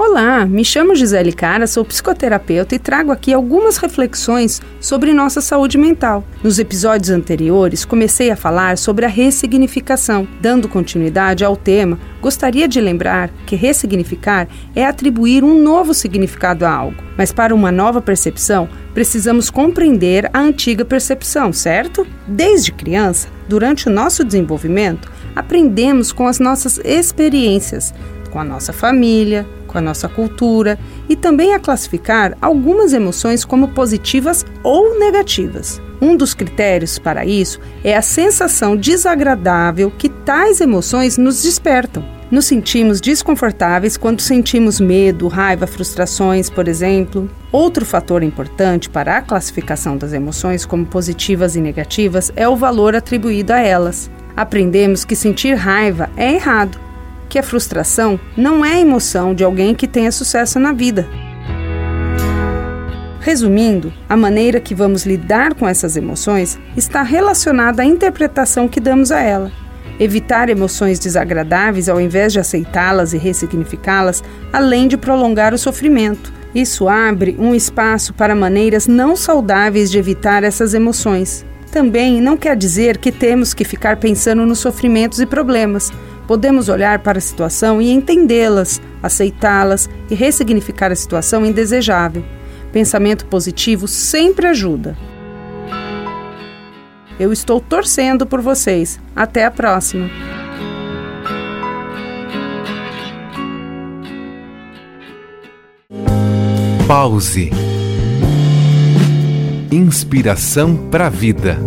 Olá, me chamo Gisele Cara, sou psicoterapeuta e trago aqui algumas reflexões sobre nossa saúde mental. Nos episódios anteriores, comecei a falar sobre a ressignificação. Dando continuidade ao tema, gostaria de lembrar que ressignificar é atribuir um novo significado a algo. Mas para uma nova percepção, precisamos compreender a antiga percepção, certo? Desde criança, durante o nosso desenvolvimento, aprendemos com as nossas experiências, com a nossa família, com a nossa cultura e também a classificar algumas emoções como positivas ou negativas. Um dos critérios para isso é a sensação desagradável que tais emoções nos despertam. Nos sentimos desconfortáveis quando sentimos medo, raiva, frustrações, por exemplo. Outro fator importante para a classificação das emoções como positivas e negativas é o valor atribuído a elas. Aprendemos que sentir raiva é errado que a frustração não é a emoção de alguém que tenha sucesso na vida. Resumindo, a maneira que vamos lidar com essas emoções está relacionada à interpretação que damos a ela. Evitar emoções desagradáveis ao invés de aceitá-las e ressignificá-las, além de prolongar o sofrimento. Isso abre um espaço para maneiras não saudáveis de evitar essas emoções. Também não quer dizer que temos que ficar pensando nos sofrimentos e problemas, Podemos olhar para a situação e entendê-las, aceitá-las e ressignificar a situação indesejável. Pensamento positivo sempre ajuda. Eu estou torcendo por vocês. Até a próxima! Pause. Inspiração para a vida.